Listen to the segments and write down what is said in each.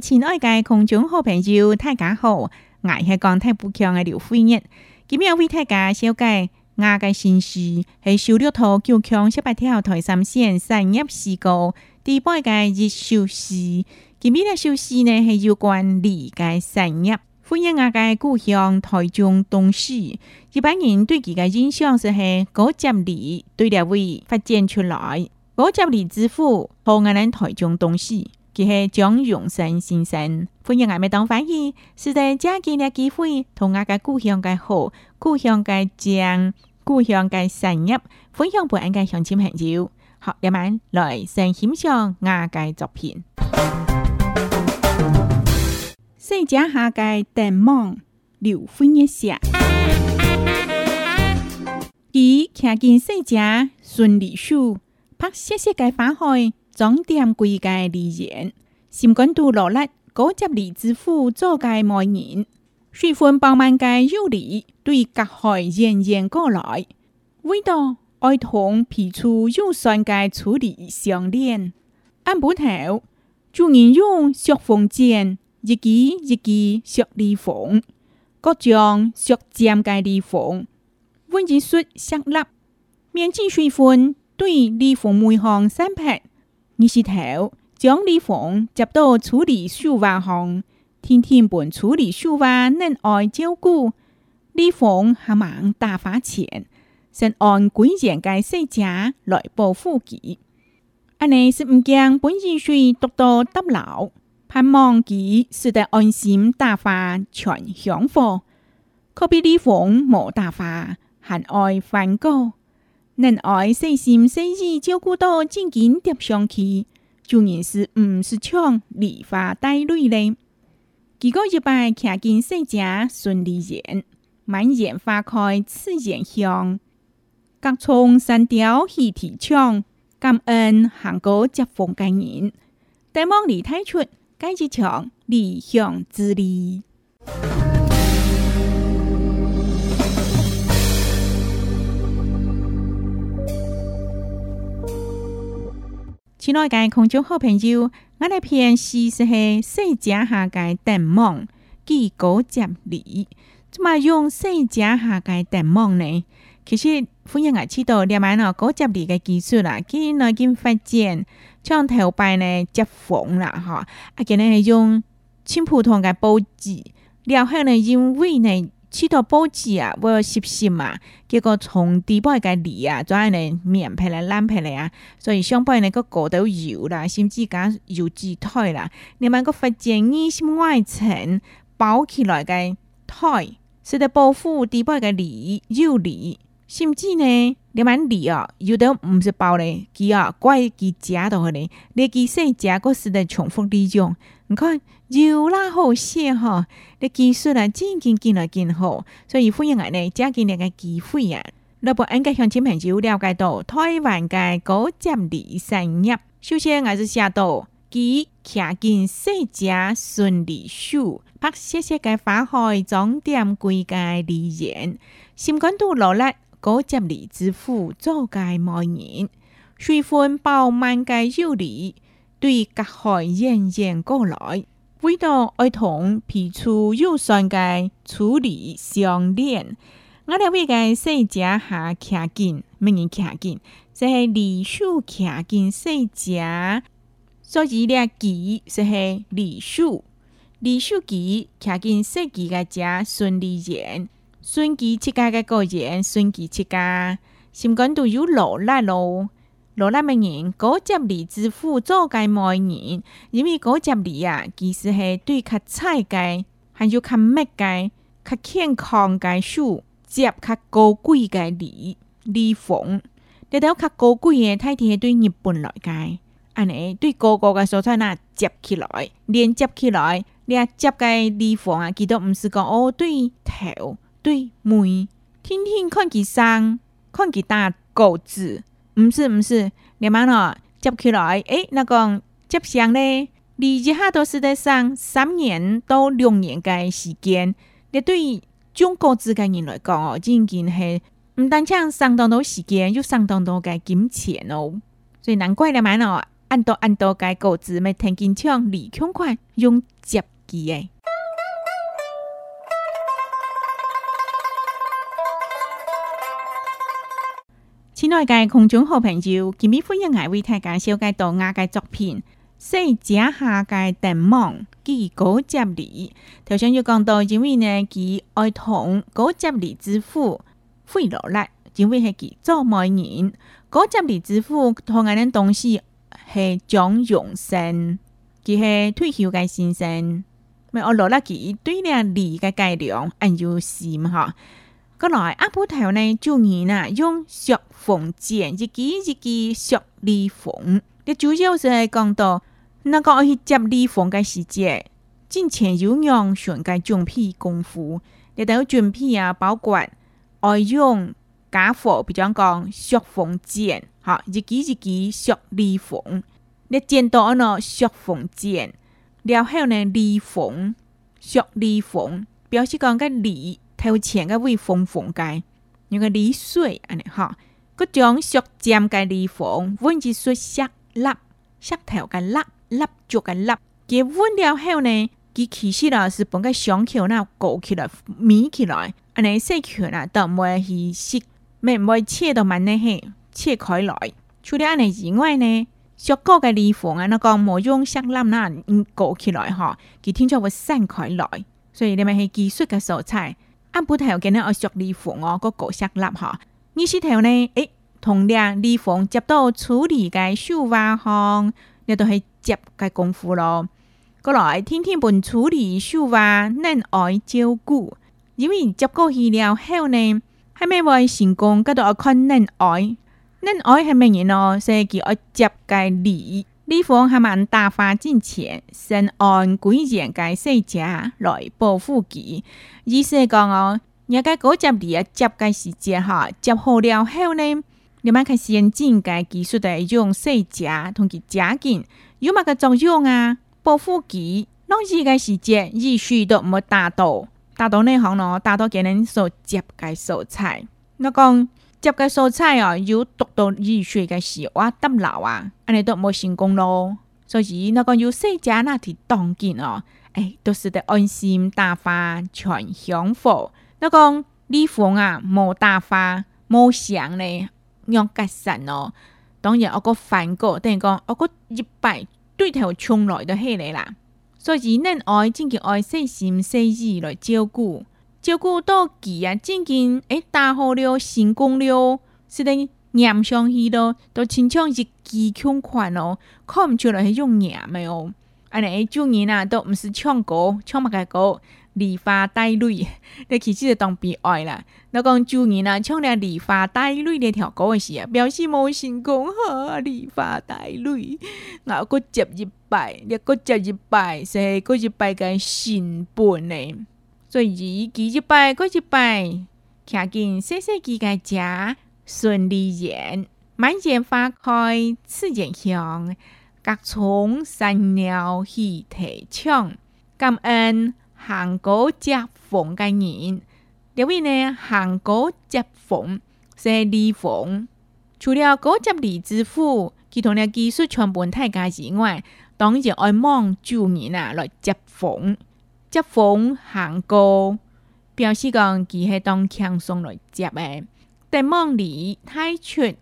亲爱外界空中好朋友，太家好，我是讲太不强的刘飞燕，今日为大家小界我的信息，是修料套九强十八条台三线三业事故，第八届日休息。今日的休息呢是有关理嘅三日，欢迎我的故乡台中东西。一般人对佢的印象是系高接李对两位发展出来，高接李之父同我们台中东西。佢系蒋永生先生，欢迎外面当翻译，是第正见个机会，同我个故乡个好、故乡个江、故乡个山业分享平安个乡亲朋友。好，夜晚来欣赏阿介作品。细只下界电芒，流飞一下，伊看见细只顺梨树，拍细细个花开。总店规界离盐，新冠度落力，高级离枝腐左界蔓延，水分饱满界幼理对隔海源源过来。味道爱同皮处幼酸界处理相连。按不头，主人用雪缝剪，一枝一枝雪离缝，各种雪尖界离缝，温子雪石粒，免积水分对离缝每行三拍。二十头将立峰接到处理十万上，天天办处理十万，能爱照顾。立峰还忙打发钱，先按鬼见该死家来报复己。阿内是唔惊本意税多多得老，盼望己使得安心打发全享福。可比立峰无大发，还爱犯过。恁爱细心细意照顾到，正经叠上去，就然是毋是强梨花带泪嘞？结果一拜看见细只顺利艳，满眼花开刺眼香，各窗三条喜提枪，感恩韩国接风感人。戴望里太出，该子场理想之旅。亲爱的空中好朋友，我哋片事是系细剪下嘅电网，机果接理，怎么用细剪下界电网呢？其实，欢迎嘅知道，连埋呢果接理的技术啦，今内经发展，像头摆呢接缝啦，哈，啊，今呢系用青葡萄的报纸，然后呢因为呢。吃到报质啊，我食先嘛，结果从底部嘅里啊，转来面皮来腩皮来啊，所以上半你个果都油啦，甚至讲油脂腿啦，你们个发建呢是外层包起来嘅腿，使得保护底部嘅里肉里，甚至呢你问梨啊，有的唔是包咧，佢啊怪佢食到去咧，你即使食嗰时都重复利用。你看，要那好些哈，那技术啊真经见来真好，所以欢迎我呢，借给两个机会啊！不过我今向前朋友了解到，台湾嘅高接李产业，首先我就写到，其骑见四只顺利树，拍细细嘅花开，装点归家丽人。心肝都落来高接李之父，做界莫人，随分饱满嘅柚理。对隔海远远过来，每到儿童皮出有酸钙处理相连。我哋会个细只下卡近，咩年卡近？即系李树卡近细只，所以咧鸡即系李树，李树鸡卡近细只个家孙李然，孙鸡七家个个然，孙鸡七家心肝都有老来咯。攞那名人嗰只字支付左界外人，因为嗰只字啊，其实系对较菜的，还有较物的较健康该树，接较高贵的字字缝。得到较高贵嘅，太睇对日本来界，安尼对高高嘅蔬菜呐接起来，连接起来，连接的字缝啊，其实唔是讲哦对头，对门，天天看几生，看几大个字。唔是唔是，你问哦接起来？诶，那个接上咧？你一下都是在上三年到六年嘅时间，你对于种高资嘅人来讲哦，真系唔单止上当到时间，又上当到嘅金钱哦，所以难怪你问哦，按多按多嘅高子，咪听见抢二抢款用接机诶。天内界空中好朋友，今日欢迎来为大家介绍一道的作品，细者下界邓网》。其高接李，头先有讲到，因为呢，佢爱同高接李之父费罗拉，因为系其做媒人，高接李之父同我的东西系蒋永生，佢系退休嘅先生，咪我罗拉佢对呢李嘅介良，按照是嘛，吼。過來阿婆頭呢，就以呢用石縫剪一支一支石裂縫。你主要是講到那個去接裂縫嘅時節，之前有用上嘅準備功夫，你都要準備啊，包括愛用假貨，比如講石縫剪，嚇一支一支石裂縫。你剪到呢石縫剪，然後呢裂縫石裂縫，表示講個裂。还有前个微缝缝盖，有个裂水安尼哈，个将削尖个裂缝阮起说下拉下头个拉拉脚个拉，佮阮了后呢，佮其实啦是把个伤口那裹起来，眯起来，安尼细口啦都不会是湿，袂袂切到蛮厉嘿，切开来。除了安尼以外呢，小糕个裂缝啊那个冇用下拉呐裹起来哈，佮听就会散开来，所以你咪系技术个蔬菜。啱开头见到我雪李凤，我个角下立哈。二开头呢，诶，同靓李凤接到处理个手花行，你都去接个功夫咯。过来天天帮处理手花，恁爱照顾，因为接过去了后呢，系咪完成功，咁就要看恁爱，恁爱系咩人咯？以叫我接个理。呢方系问大发进前，先按规良该细者来保护佢。而且讲哦，入该嗰接你啊，接嘅时间哈，接好了后呢，你咪去先进该技术就用细者同去加紧，有嘛个作用啊？保护佢，拢期嘅时间，意术都没达到，达到呢行咯，达到给人所接该素材。那讲。接嘅蔬菜哦，要独到易碎嘅时我得流啊，安尼都冇成功咯。所以你讲要细只嗱啲当紧哦，诶，都是得安心打发全享福。你讲你房啊冇打发冇上咧，让吉神哦，当然我个反过，等于讲我个一辈对头从来都起嚟啦。所以恁爱真系爱细心细意来照顾。照顾到忌啊正经诶搭好料成功了，是伫粘上去咯都亲像一记强款咯看毋出来迄种粘诶哦安尼诶旧年啊都毋是唱歌唱捌个歌梨花带泪诶其实就当悲哀啦若讲旧年啊，唱俩梨花带泪咧条歌的时啊表示无成功好梨花带泪然后接一摆然后接食一摆说佫一摆甲新本呢昨日几一拜，过一拜，看见叔叔几个家，顺利宴，满园花开，似间香。各从山鸟喜啼唱，感恩韩国接逢的人。这位呢，韩国接逢是礼逢，除了哥接礼之父，其他呢，技术全播太高级外，当然要望注意啊来接逢。接风行高，表示讲其系当轻松来接诶。得梦里太蠢，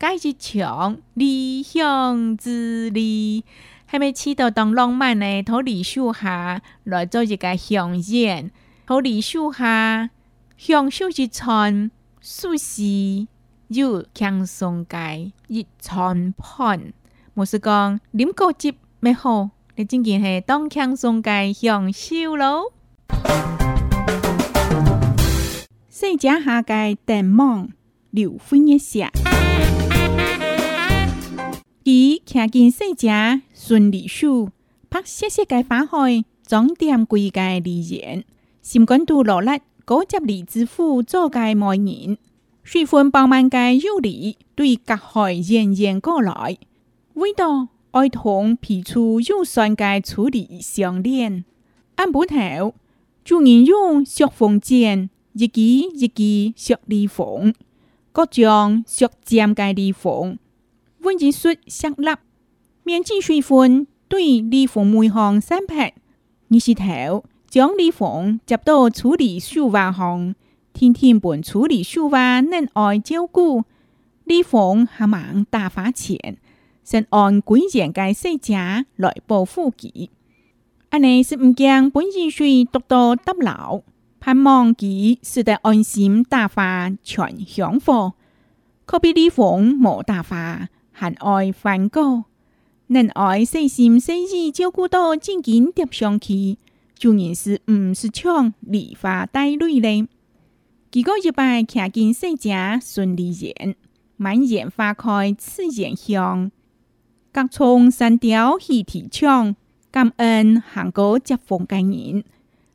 介只强理想之力，系咪祈祷当浪漫诶土李树下来做一个香烟？土李树下享受一餐素食，又轻松解一餐盘，莫是讲啉果汁咪好。你真件係當輕鬆嘅享受咯。世界下嘅展望，劉歡一下。佢行進世界順利樹，拍細細嘅花海，裝點貴嘅梨園，心肝肚落力，高級梨之父做嘅媒人，水分飽滿嘅幼梨對隔海源源過來，味道。该厂皮粗，要酸钙处理相链。按本头，主人用削缝剪，一剪一剪削裂缝，各将削尖盖裂缝。温金说：相粒面沾水分，对裂缝每行三拍。二是头将裂缝接到处理树外行，天天本处理树外恁爱照顾裂缝，还忙打发钱。先按鬼见怪，细者来报复己。阿弥是唔惊本意事多多得老，盼望佢是得安心大发全享福。可比李凤无大发，还爱犯过。能爱细心细意照顾到正经叠上去，究竟是唔是抢李花带泪呢？几个一拜，看见细者顺利言，满眼花开，刺眼香。各村三条喜提枪，感恩韩国接风感人。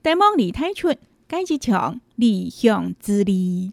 大忙里太出，该子强，理想自立。